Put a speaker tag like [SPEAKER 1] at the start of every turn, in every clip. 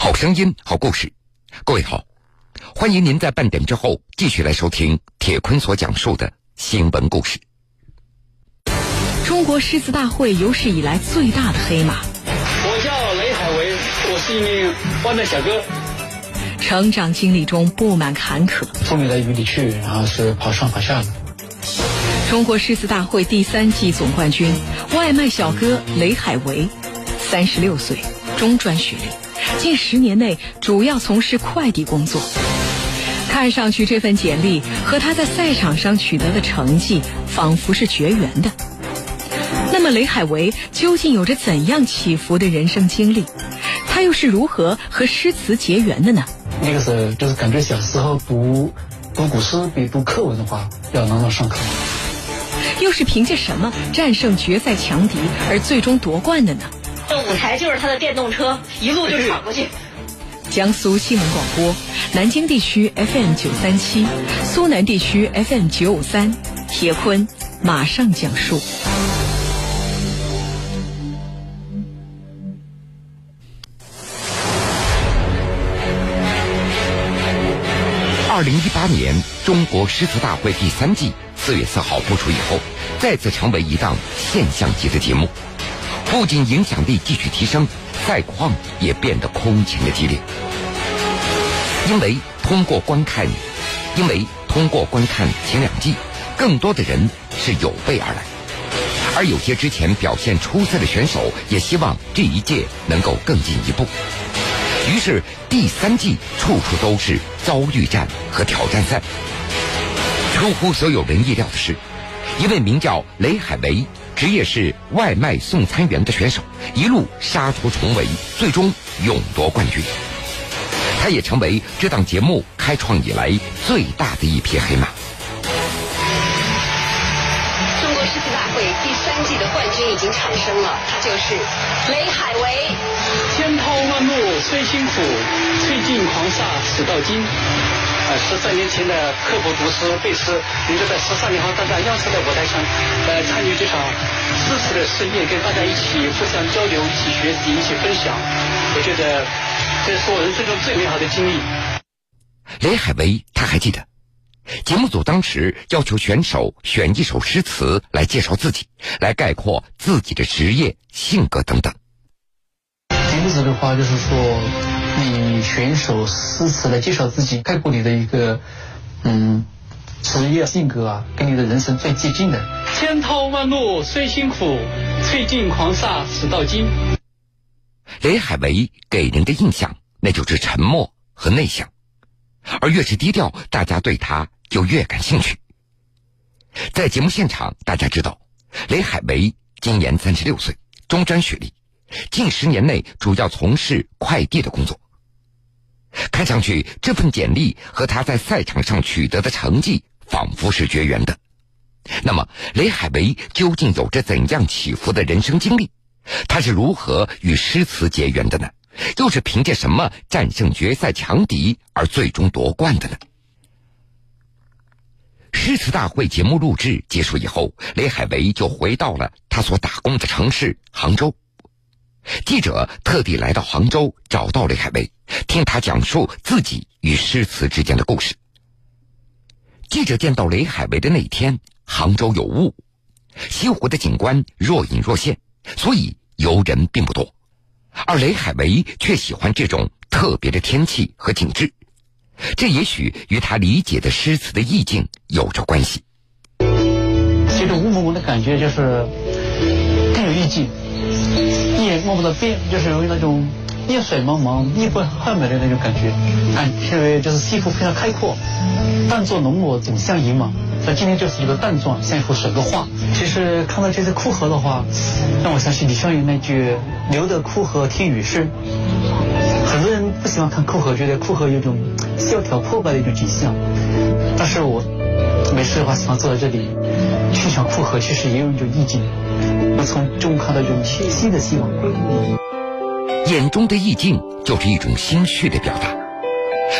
[SPEAKER 1] 好声音，好故事。各位好，欢迎您在半点之后继续来收听铁坤所讲述的新闻故事。
[SPEAKER 2] 中国诗词大会有史以来最大的黑马。
[SPEAKER 3] 我叫雷海为，我是一名外卖小哥。
[SPEAKER 2] 成长经历中布满坎坷，
[SPEAKER 3] 风雨来雨里去，然后是跑上跑下的。
[SPEAKER 2] 中国诗词大会第三季总冠军，外卖小哥雷海为，三十六岁，中专学历，近十年内主要从事快递工作。看上去这份简历和他在赛场上取得的成绩仿佛是绝缘的。那么雷海为究竟有着怎样起伏的人生经历？他又是如何和诗词结缘的呢？
[SPEAKER 3] 那个时候就是感觉小时候读读古诗比读课文的话要朗朗上口。
[SPEAKER 2] 又是凭借什么战胜决赛强敌而最终夺冠的呢？
[SPEAKER 4] 这舞台就是他的电动车，一路就闯过去。
[SPEAKER 2] 江苏新闻广播，南京地区 FM 九三七，苏南地区 FM 九五三，铁坤马上讲述。
[SPEAKER 1] 二零一八年中国诗词大会第三季四月四号播出以后，再次成为一档现象级的节目，不仅影响力继续提升，赛况也变得空前的激烈。因为通过观看，因为通过观看前两季，更多的人是有备而来，而有些之前表现出色的选手也希望这一届能够更进一步。于是第三季处处都是遭遇战和挑战赛。出乎所有人意料的是，一位名叫雷海为、职业是外卖送餐员的选手，一路杀出重围，最终勇夺冠军。他也成为这档节目开创以来最大的一匹黑马。
[SPEAKER 4] 中国诗词大会第三季的冠军已经产生了，他就是雷海为。
[SPEAKER 3] 千淘万漉虽辛苦，吹尽狂沙始到金。呃，十三年前的刻苦读诗背诗，能够在十三年后站在央视的舞台上，呃，参与这场诗词的盛宴，跟大家一起互相交流、一起学习、一起分享，我觉得这是我人生中最美好的经历。
[SPEAKER 1] 雷海为他还记得，节目组当时要求选手选一首诗词来介绍自己，来概括自己的职业、性格等等。
[SPEAKER 3] 名字的话就是说，你选手诗词来介绍自己，概括你的一个嗯职业、性格啊，跟你的人生最接近的。千淘万漉虽辛苦，吹尽狂沙始到金。
[SPEAKER 1] 雷海为给人的印象那就是沉默和内向，而越是低调，大家对他就越感兴趣。在节目现场，大家知道，雷海为今年三十六岁，中专学历。近十年内主要从事快递的工作，看上去这份简历和他在赛场上取得的成绩仿佛是绝缘的。那么，雷海为究竟有着怎样起伏的人生经历？他是如何与诗词结缘的呢？又是凭借什么战胜决赛强敌而最终夺冠的呢？诗词大会节目录制结束以后，雷海为就回到了他所打工的城市杭州。记者特地来到杭州，找到雷海为，听他讲述自己与诗词之间的故事。记者见到雷海为的那天，杭州有雾，西湖的景观若隐若现，所以游人并不多。而雷海为却喜欢这种特别的天气和景致，这也许与他理解的诗词的意境有着关系。
[SPEAKER 3] 这种雾蒙蒙的感觉，就是更有意境。一眼望不到边，就是有那种夜水茫茫、一波浩渺的那种感觉。看，因为就是西湖非常开阔，淡作浓抹总相宜嘛。那今天就是一个淡状，像一幅水墨画。其实看到这些枯荷的话，让我想起李商隐那句“留得枯荷听雨声”。很多人不喜欢看枯荷，觉得枯荷有种萧条破败的一种景象。但是我没事的话，喜欢坐在这里欣赏枯荷，其实也有一种意境。我从中看到一种新的希望。
[SPEAKER 1] 眼中的意境就是一种心绪的表达。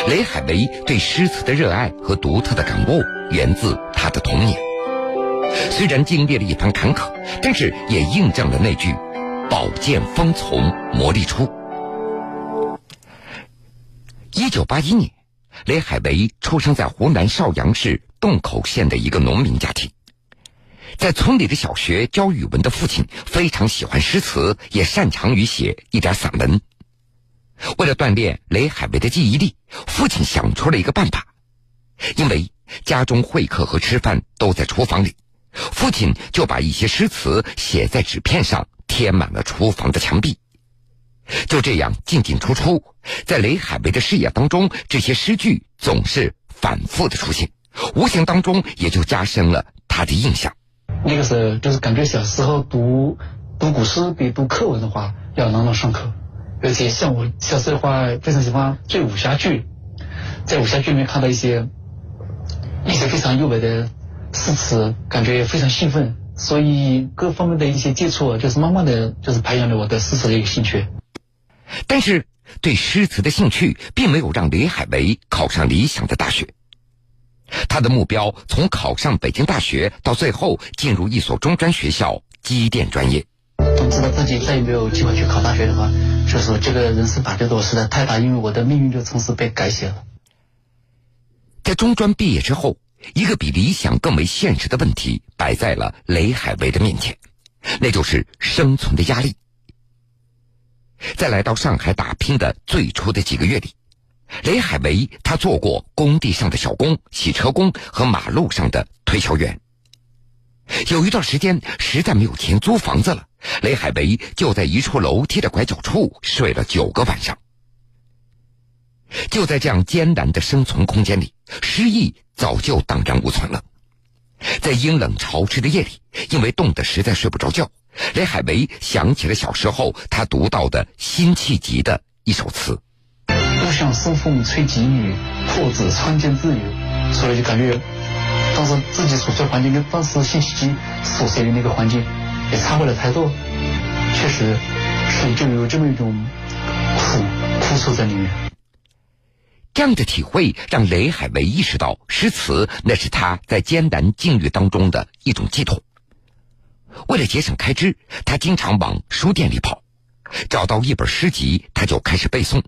[SPEAKER 1] 雷海为对诗词的热爱和独特的感悟，源自他的童年。虽然经历了一番坎坷，但是也印证了那句“宝剑锋从磨砺出”。一九八一年，雷海为出生在湖南邵阳市洞口县的一个农民家庭。在村里的小学教语文的父亲非常喜欢诗词，也擅长于写一点散文。为了锻炼雷海为的记忆力，父亲想出了一个办法。因为家中会客和吃饭都在厨房里，父亲就把一些诗词写在纸片上，贴满了厨房的墙壁。就这样进进出出，在雷海为的视野当中，这些诗句总是反复的出现，无形当中也就加深了他的印象。
[SPEAKER 3] 那个时候就是感觉小时候读读古诗比读课文的话要朗朗上口，而且像我小时候的话非常喜欢追武侠剧，在武侠剧里面看到一些一些非常优美的诗词，感觉非常兴奋，所以各方面的一些接触，就是慢慢的就是培养了我的诗词的一个兴趣。
[SPEAKER 1] 但是对诗词的兴趣并没有让李海为考上理想的大学。他的目标从考上北京大学到最后进入一所中专学校机电专业。
[SPEAKER 3] 当知道自己再也没有机会去考大学的话，就是这个人生打击对我实在太大，因为我的命运就从此被改写了。
[SPEAKER 1] 在中专毕业之后，一个比理想更为现实的问题摆在了雷海为的面前，那就是生存的压力。在来到上海打拼的最初的几个月里。雷海为他做过工地上的小工、洗车工和马路上的推销员。有一段时间实在没有钱租房子了，雷海为就在一处楼梯的拐角处睡了九个晚上。就在这样艰难的生存空间里，诗意早就荡然无存了。在阴冷潮湿的夜里，因为冻得实在睡不着觉，雷海为想起了小时候他读到的辛弃疾的一首词。
[SPEAKER 3] 不向松风吹急雨，破纸穿间自由。所以就感觉，当时自己所处的环境跟当时辛弃疾所设的那个环境也差不了太多。确实，是就有这么一种苦苦楚在里面。
[SPEAKER 1] 这样的体会让雷海为意识到，诗词那是他在艰难境遇当中的一种寄托。为了节省开支，他经常往书店里跑，找到一本诗集，他就开始背诵。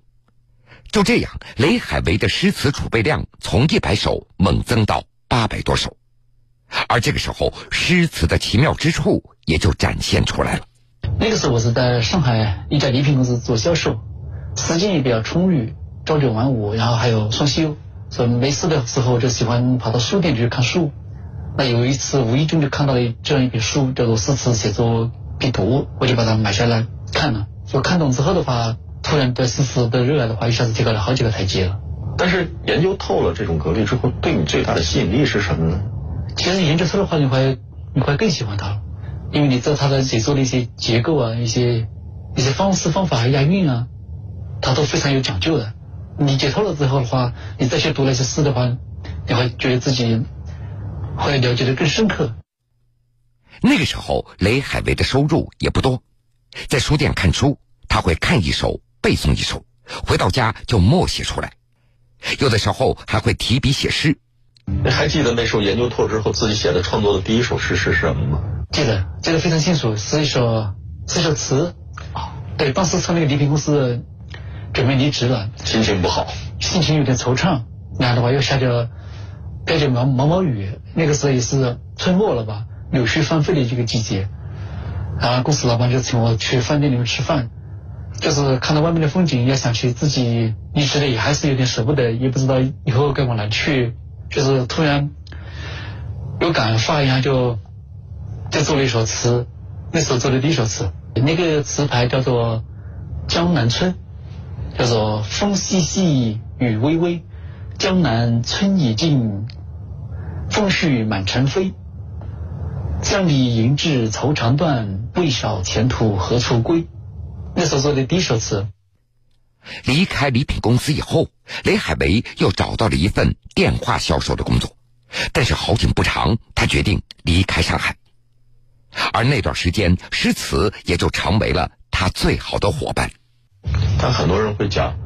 [SPEAKER 1] 就这样，雷海为的诗词储备量从一百首猛增到八百多首，而这个时候，诗词的奇妙之处也就展现出来了。
[SPEAKER 3] 那个时候，我是在上海一家礼品公司做销售，时间也比较充裕，朝九晚五，然后还有双休，所以没事的时候就喜欢跑到书店去看书。那有一次无意中就看到了这样一本书，叫做《诗词写作必读》，我就把它买下来看了。就看懂之后的话。突然对诗词的热爱的话，一下子提高了好几个台阶了。
[SPEAKER 5] 但是研究透了这种格律之后，对你最大的吸引力是什么呢？
[SPEAKER 3] 其实研究透的话，你会你会更喜欢它，因为你知道它的写作的一些结构啊，一些一些方式方法、押韵啊，它都非常有讲究的。你解透了之后的话，你再去读那些诗的话，你会觉得自己会了解的更深刻。
[SPEAKER 1] 那个时候，雷海为的收入也不多，在书店看书，他会看一首。背诵一首，回到家就默写出来，有的时候还会提笔写诗。
[SPEAKER 5] 你还记得那时候研究透之后自己写的创作的第一首诗是什么吗？
[SPEAKER 3] 记得，记得非常清楚，是一首是一首词。啊，对，当时从那个礼品公司准备离职了，
[SPEAKER 5] 心情不好，
[SPEAKER 3] 心情有点惆怅。然后的话又下着飘着毛毛毛雨，那个时候也是春末了吧，柳絮纷飞的这个季节。然后公司老板就请我去饭店里面吃饭。就是看到外面的风景，也想去自己离职了，也还是有点舍不得，也不知道以后该往哪去。就是突然有感发一样，就就做了一首词。那时候做的第一首词，那个词牌叫做《江南春》，叫做风细细，雨微微，江南春已尽，风絮满城飞。江里银质愁肠断，未晓前途何处归。那时候做的第一首词。
[SPEAKER 1] 离开礼品公司以后，雷海为又找到了一份电话销售的工作，但是好景不长，他决定离开上海。而那段时间，诗词也就成为了他最好的伙伴。
[SPEAKER 5] 但很多人会讲，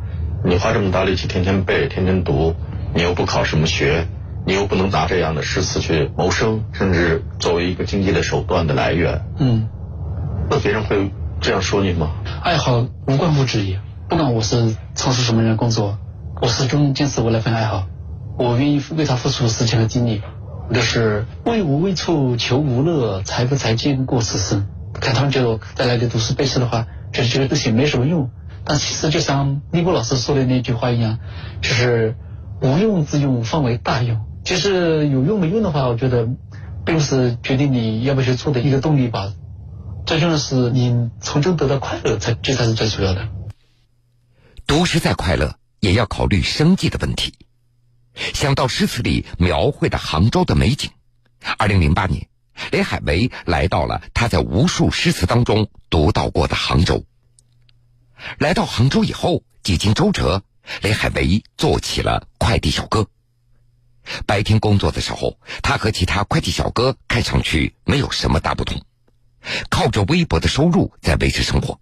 [SPEAKER 5] 你花这么大力气天天背、天天读，你又不考什么学，你又不能拿这样的诗词去谋生，甚至作为一个经济的手段的来源。嗯，那别人会。这样说你吗？
[SPEAKER 3] 爱好无关乎职业，不管我是从事什么样的工作，我始终坚持我那份爱好，我愿意为他付出时间和精力。就是为无为处求无乐，财不财经过此生。看他们就在那里读书背书的话，就是觉得这些没什么用。但其实就像李波老师说的那句话一样，就是无用之用方为大用。其实有用没用的话，我觉得并不是决定你要不要去做的一个动力吧。最重要是你从中得到快乐，才这才是最主要的。
[SPEAKER 1] 读诗再快乐，也要考虑生计的问题。想到诗词里描绘的杭州的美景，二零零八年，雷海为来到了他在无数诗词当中读到过的杭州。来到杭州以后，几经周折，雷海为做起了快递小哥。白天工作的时候，他和其他快递小哥看上去没有什么大不同，靠着微薄的收入在维持生活。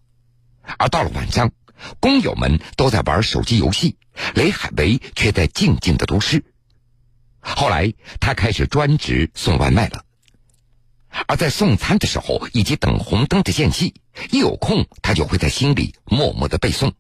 [SPEAKER 1] 而到了晚上，工友们都在玩手机游戏，雷海为却在静静的读诗。后来，他开始专职送外卖了。而在送餐的时候以及等红灯的间隙，一有空他就会在心里默默的背诵，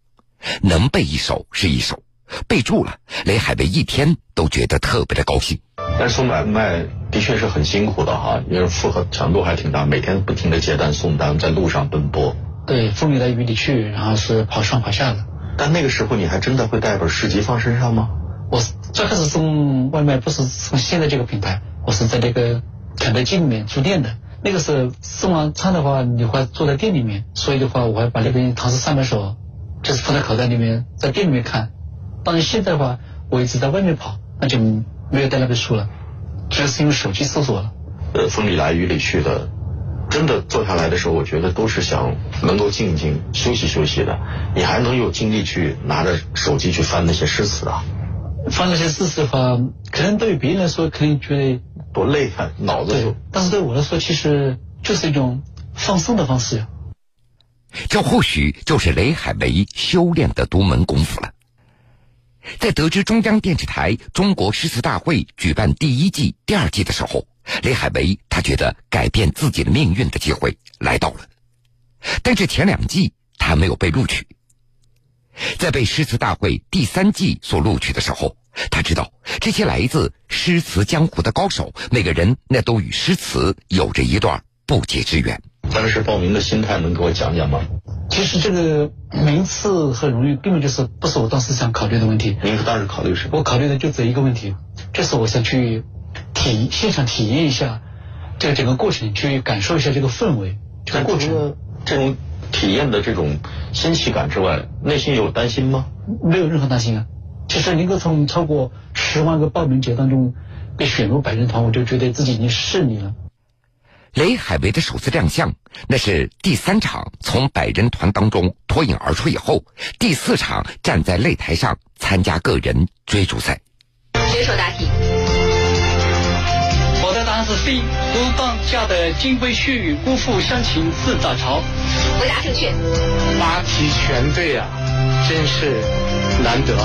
[SPEAKER 1] 能背一首是一首，背住了，雷海为一天都觉得特别的高兴。
[SPEAKER 5] 但是送外卖的确是很辛苦的哈，因为负荷强度还挺大，每天不停的接单送单，在路上奔波。
[SPEAKER 3] 对，风里来雨里去，然后是跑上跑下的。
[SPEAKER 5] 但那个时候你还真的会带本诗集放身上吗？
[SPEAKER 3] 我最开始送外卖不是从现在这个品牌，我是在那个。肯德基里面住店的，那个时候送完餐的话，你会坐在店里面，所以的话，我还把那边《唐诗三百首》就是放在口袋里面，在店里面看。当然现在的话，我一直在外面跑，那就没有带那本书了，主要是用手机搜索了。
[SPEAKER 5] 呃，风里来雨里去的，真的坐下来的时候，我觉得都是想能够静一静休息休息的。你还能有精力去拿着手机去翻那些诗词啊？
[SPEAKER 3] 翻那些诗词的话，可能对于别人来说，可能觉得。
[SPEAKER 5] 多累啊，脑子就。
[SPEAKER 3] 但是对我来说，其实就是一种放松的方式。
[SPEAKER 1] 这或许就是雷海为修炼的独门功夫了。在得知中央电视台中国诗词大会举办第一季、第二季的时候，雷海为他觉得改变自己的命运的机会来到了。但是前两季他没有被录取。在被诗词大会第三季所录取的时候。他知道这些来自诗词江湖的高手，每个人那都与诗词有着一段不解之缘。
[SPEAKER 5] 当时报名的心态能给我讲讲吗？
[SPEAKER 3] 其实这个名次和荣誉根本就是不是我当时想考虑的问题。
[SPEAKER 5] 您当时考虑什么？
[SPEAKER 3] 我考虑的就这一个问题，就是我想去体现场体验一下这个整个过程，去感受一下这个氛围。这个过程，
[SPEAKER 5] 这种体验的这种新奇感之外，内心有担心吗？
[SPEAKER 3] 没有任何担心啊。其实能够从超过十万个报名者当中被选入百人团，我就觉得自己已经胜利了。
[SPEAKER 1] 雷海为的首次亮相，那是第三场从百人团当中脱颖而出以后，第四场站在擂台上参加个人追逐赛。
[SPEAKER 4] 选手答题。
[SPEAKER 3] 我的答案是 C。不当下的金龟婿，辜负乡情自早朝。
[SPEAKER 4] 回答正确。
[SPEAKER 6] 八题全对啊，真是难得。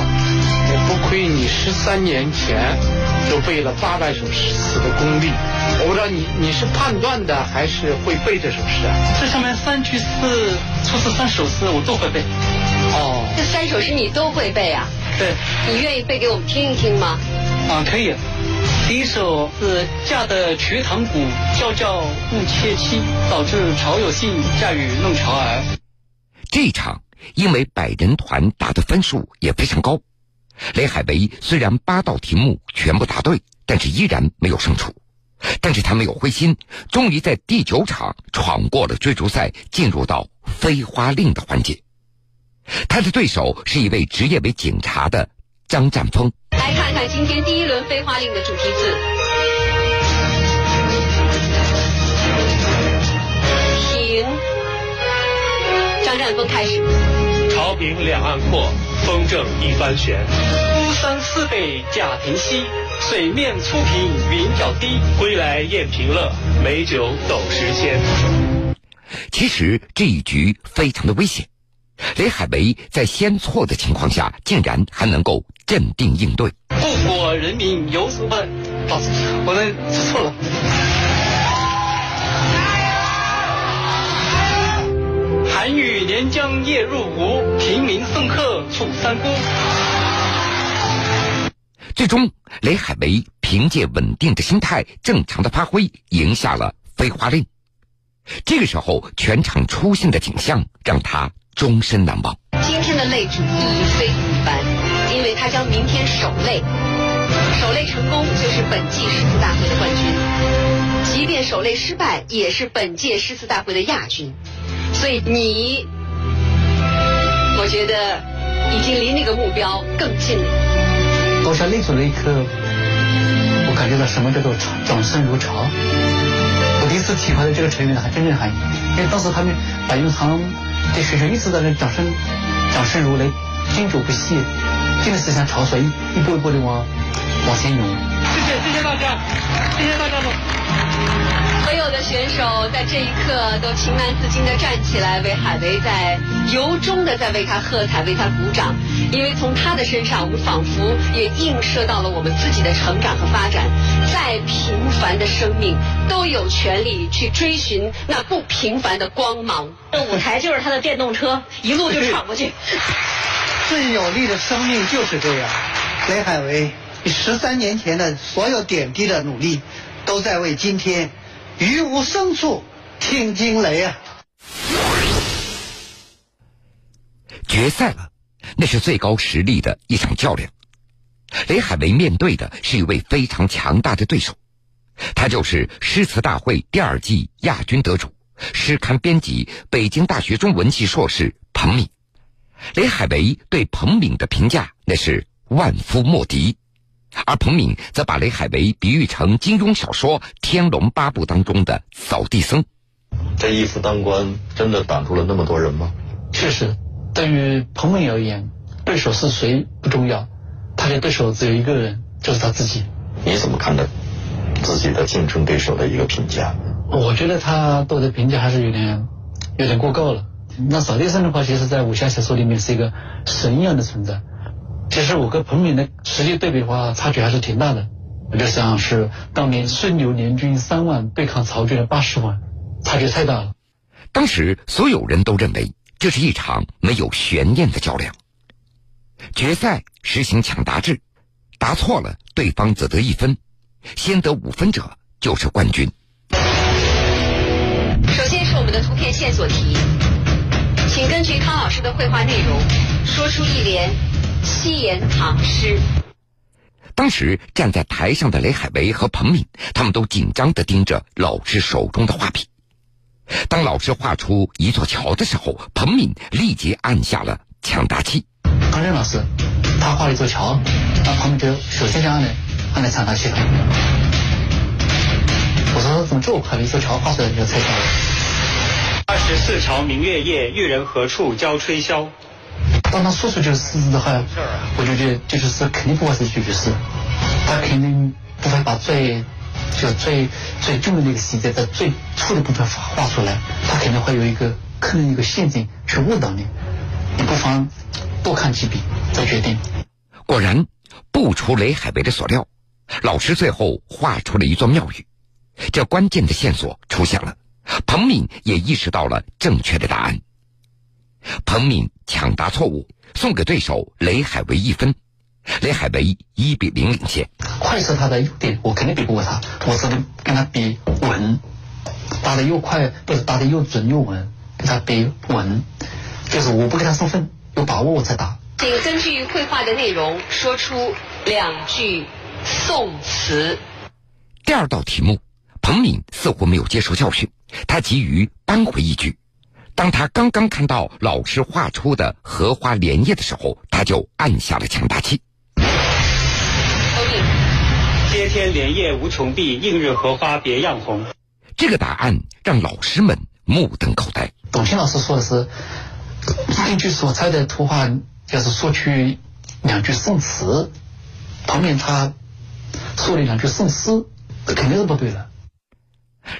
[SPEAKER 6] 也不亏你十三年前就背了八百首诗词的功力，我不知道你你是判断的还是会背这首诗啊？
[SPEAKER 3] 这上面三句诗，出自三首诗，我都会背。
[SPEAKER 4] 哦，这三首诗你都会背啊？
[SPEAKER 3] 对。
[SPEAKER 4] 你愿意背给我们听一听吗？
[SPEAKER 3] 啊，可以。第一首是嫁得瞿塘古，娇娇误妾妻，导致曹有信嫁与弄潮儿。
[SPEAKER 1] 这一场因为百人团打的分数也非常高。雷海为虽然八道题目全部答对，但是依然没有胜出。但是他没有灰心，终于在第九场闯过了追逐赛，进入到飞花令的环节。他的对手是一位职业为警察的张占峰。
[SPEAKER 4] 来看看今天第一轮飞花令的主题字。停。张占峰开始。
[SPEAKER 7] 朝平两岸阔。风正一帆悬，
[SPEAKER 3] 孤山寺北贾亭西，水面初平云脚低。
[SPEAKER 7] 归来宴平乐，美酒斗十千。
[SPEAKER 1] 其实这一局非常的危险，雷海为在先错的情况下，竟然还能够镇定应对。
[SPEAKER 3] 故国人民有所问，我们指错了。寒雨连江夜入吴，平明送客楚三姑。
[SPEAKER 1] 最终，雷海为凭借稳定的心态、正常的发挥，赢下了飞花令。这个时候，全场出现的景象让他终身难忘。
[SPEAKER 4] 今天的擂主意义非同一般，因为他将明天守擂，守擂成功就是本季诗词大会的冠军；即便守擂失败，也是本届诗词大会的亚军。所以你，我觉得已经离那个目标更近了。
[SPEAKER 3] 夺下擂主那一刻，我感觉到什么叫做掌声如潮。我第一次体会到这个成语的真正含义，因为当时他们白云堂的学生一直在那掌声，掌声如雷，经久不息，真的是像潮水一一波一波的往往前涌。
[SPEAKER 6] 谢谢谢谢大家，谢谢大家的。
[SPEAKER 4] 所有的选手在这一刻都情难自禁地站起来，为海维在由衷地在为他喝彩，为他鼓掌。因为从他的身上，我们仿佛也映射到了我们自己的成长和发展。再平凡的生命，都有权利去追寻那不平凡的光芒。这舞台就是他的电动车，一路就闯过去。
[SPEAKER 8] 最有力的生命就是这样。雷海为十三年前的所有点滴的努力，都在为今天于无声处听惊雷啊！
[SPEAKER 1] 决赛了，那是最高实力的一场较量。雷海为面对的是一位非常强大的对手，他就是诗词大会第二季亚军得主、诗刊编辑、北京大学中文系硕士彭敏。雷海为对彭敏的评价那是万夫莫敌，而彭敏则把雷海为比喻成金庸小说《天龙八部》当中的扫地僧。
[SPEAKER 5] 这一夫当关真的挡住了那么多人吗？
[SPEAKER 3] 确实，对于彭敏而言，对手是谁不重要。他的对手只有一个人，就是他自己。
[SPEAKER 5] 你怎么看待自己的竞争对手的一个评价？
[SPEAKER 3] 我觉得他对我的评价还是有点有点过高了。那扫地僧的话，其实在武侠小说里面是一个神一样的存在。其实我跟彭敏的实力对比的话，差距还是挺大的。我就想是当年孙刘联军三万对抗曹军的八十万，差距太大了。
[SPEAKER 1] 当时所有人都认为这是一场没有悬念的较量。决赛实行抢答制，答错了对方则得一分，先得五分者就是冠军。
[SPEAKER 4] 首先是我们的图片线索题，请根据康老师的绘画内容，说出一联七言唐诗。
[SPEAKER 1] 当时站在台上的雷海为和彭敏，他们都紧张地盯着老师手中的画笔。当老师画出一座桥的时候，彭敏立即按下了抢答器。
[SPEAKER 3] 康任老师，他画了一座桥，那彭敏就首先就按了按了抢答器了。我说怎么这么快，一座桥画出来你就猜出来了？
[SPEAKER 7] 二十四桥明月夜，玉人何处教吹箫？
[SPEAKER 3] 当他说出这个诗字的话，我就觉得这首诗肯定不会是一句诗，他肯定不会把最就是最最重的那个细节在最粗的部分画画出来，他肯定会有一个可能一个陷阱去误导你，你不妨。多看几笔再决定。
[SPEAKER 1] 果然，不出雷海为的所料，老师最后画出了一座庙宇。这关键的线索出现了，彭敏也意识到了正确的答案。彭敏抢答错误，送给对手雷海为一分。雷海为一比零领先。
[SPEAKER 3] 快是他的优点，我肯定比不过他。我只能跟他比稳，打的又快，不是打的又准又稳，跟他比稳，就是我不给他送分。有把握我再打。
[SPEAKER 4] 请根据绘画的内容说出两句宋词。
[SPEAKER 1] 第二道题目，彭敏似乎没有接受教训，他急于扳回一局。当他刚刚看到老师画出的荷花莲叶的时候，他就按下了强大器。
[SPEAKER 7] 接天莲叶无穷碧，映日荷花别样红。
[SPEAKER 1] 这个答案让老师们目瞪口呆。
[SPEAKER 3] 董卿老师说的是。根据所猜的图画，就是说去两句宋词，旁边他说了两句宋诗，这肯定是不对的。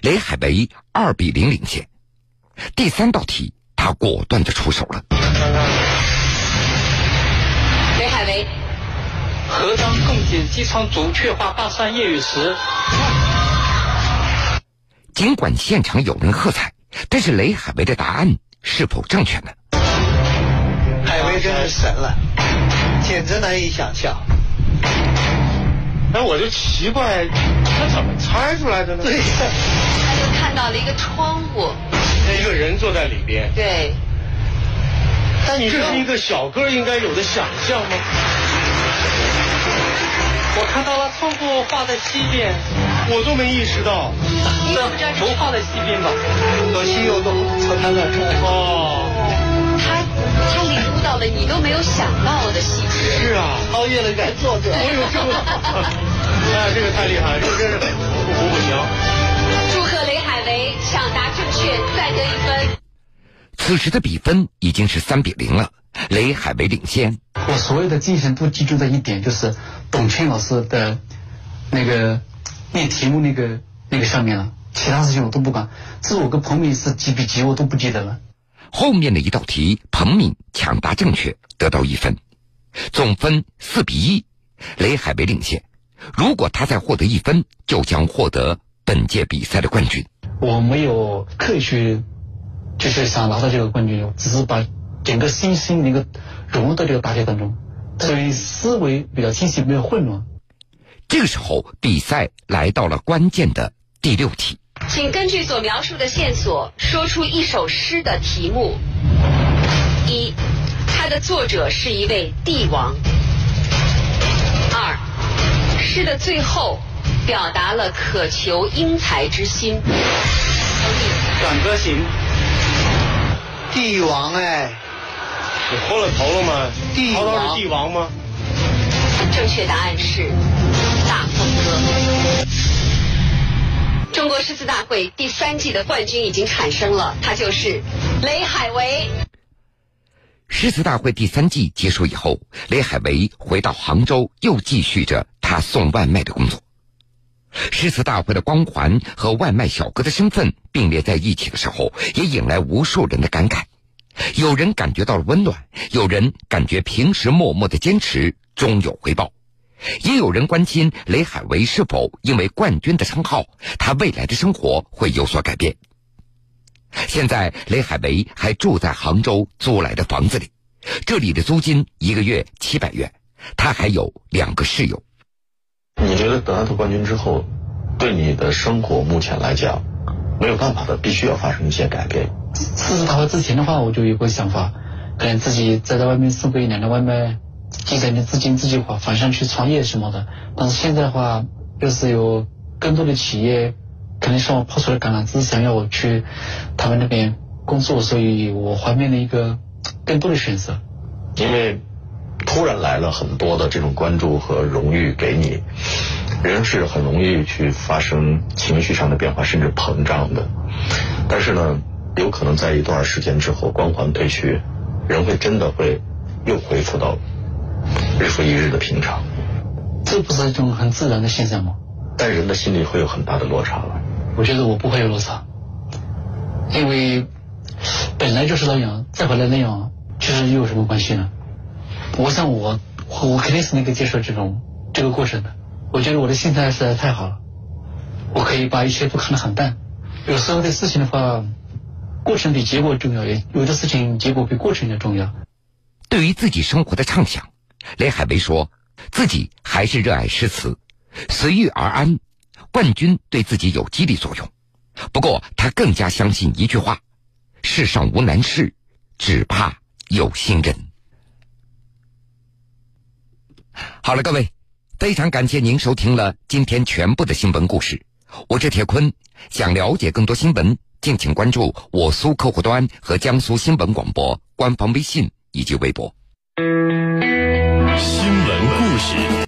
[SPEAKER 1] 雷海为二比零领先。第三道题，他果断的出手了。
[SPEAKER 4] 雷海为，
[SPEAKER 6] 何当共剪机窗竹，却话大山夜雨时。
[SPEAKER 1] 尽管现场有人喝彩，但是雷海为的答案是否正确呢？
[SPEAKER 8] 海威真是神了，简直难以想象。
[SPEAKER 6] 哎，我就奇怪，他怎么猜出来的呢？
[SPEAKER 8] 对，
[SPEAKER 4] 他就看到了一个窗户，
[SPEAKER 6] 那一个人坐在里边，
[SPEAKER 4] 对，
[SPEAKER 8] 但你
[SPEAKER 6] 这是一个小哥应该有的想象吗？
[SPEAKER 3] 我看到了窗户画在西边，
[SPEAKER 6] 我都没意识到。
[SPEAKER 4] 你怎么知道
[SPEAKER 3] 不画在西边吧？
[SPEAKER 8] 可惜有个从他那出
[SPEAKER 6] 哦，
[SPEAKER 4] 他他领悟到了你都没有想到的细节。
[SPEAKER 6] 是啊。
[SPEAKER 8] 超越了原作者。
[SPEAKER 6] 我有，这个，哎，这个太厉害了，这个真是不服不行。
[SPEAKER 4] 雷海为抢答正确，再得一分。
[SPEAKER 1] 此时的比分已经是三比零了，雷海为领先。
[SPEAKER 3] 我所有的精神都集中在一点，就是董卿老师的那个念题目那个那个上面了，其他事情我都不管。至于我跟彭敏是几比几，我都不记得了。
[SPEAKER 1] 后面的一道题，彭敏抢答正确，得到一分，总分四比一，雷海为领先。如果他再获得一分，就将获得本届比赛的冠军。
[SPEAKER 3] 我没有刻意去，就是想拿到这个冠军，只是把整个心心能够融入到这个大赛当中，所以思维比较清晰，没有混乱。
[SPEAKER 1] 这个时候，比赛来到了关键的第六题。
[SPEAKER 4] 请根据所描述的线索，说出一首诗的题目。一，它的作者是一位帝王。二，诗的最后表达了渴求英才之心。
[SPEAKER 7] 短歌行，
[SPEAKER 8] 帝王哎，
[SPEAKER 6] 你昏了头了吗？
[SPEAKER 8] 帝王
[SPEAKER 6] 曹操是帝王吗？
[SPEAKER 4] 正确答案是《大风歌》。中国诗词大会第三季的冠军已经产生了，他就是雷海为。
[SPEAKER 1] 诗词大会第三季结束以后，雷海为回到杭州，又继续着他送外卖的工作。诗词大会的光环和外卖小哥的身份并列在一起的时候，也引来无数人的感慨。有人感觉到了温暖，有人感觉平时默默的坚持终有回报，也有人关心雷海为是否因为冠军的称号，他未来的生活会有所改变。现在，雷海为还住在杭州租来的房子里，这里的租金一个月七百元，他还有两个室友。
[SPEAKER 5] 你觉得得到冠军之后，对你的生活目前来讲，没有办法的，必须要发生一些改变。
[SPEAKER 3] 四次大会之前的话，我就有个想法，可能自己再在外面送个一两的外卖，积攒点资金自己花，反向去创业什么的。但是现在的话，又是有更多的企业可能向我抛出了橄榄枝，想要我去他们那边工作，所以我怀面了一个更多的选择。
[SPEAKER 5] 因为突然来了很多的这种关注和荣誉给你，人是很容易去发生情绪上的变化，甚至膨胀的。但是呢，有可能在一段时间之后，光环褪去，人会真的会又恢复到日复一日的平常。
[SPEAKER 3] 这不是一种很自然的现象吗？
[SPEAKER 5] 但人的心里会有很大的落差了。
[SPEAKER 3] 我觉得我不会有落差，因为本来就是那样，再回来那样，其实又有什么关系呢？我想我我肯定是能够接受这种这个过程的。我觉得我的心态实在太好了，我可以把一切都看得很淡。有时候的事情的话，过程比结果重要，也有的事情结果比过程要重要。
[SPEAKER 1] 对于自己生活的畅想，雷海为说自己还是热爱诗词，随遇而安。冠军对自己有激励作用，不过他更加相信一句话：世上无难事，只怕有心人。好了，各位，非常感谢您收听了今天全部的新闻故事。我是铁坤，想了解更多新闻，敬请关注我苏客户端和江苏新闻广播官方微信以及微博。
[SPEAKER 9] 新闻故事。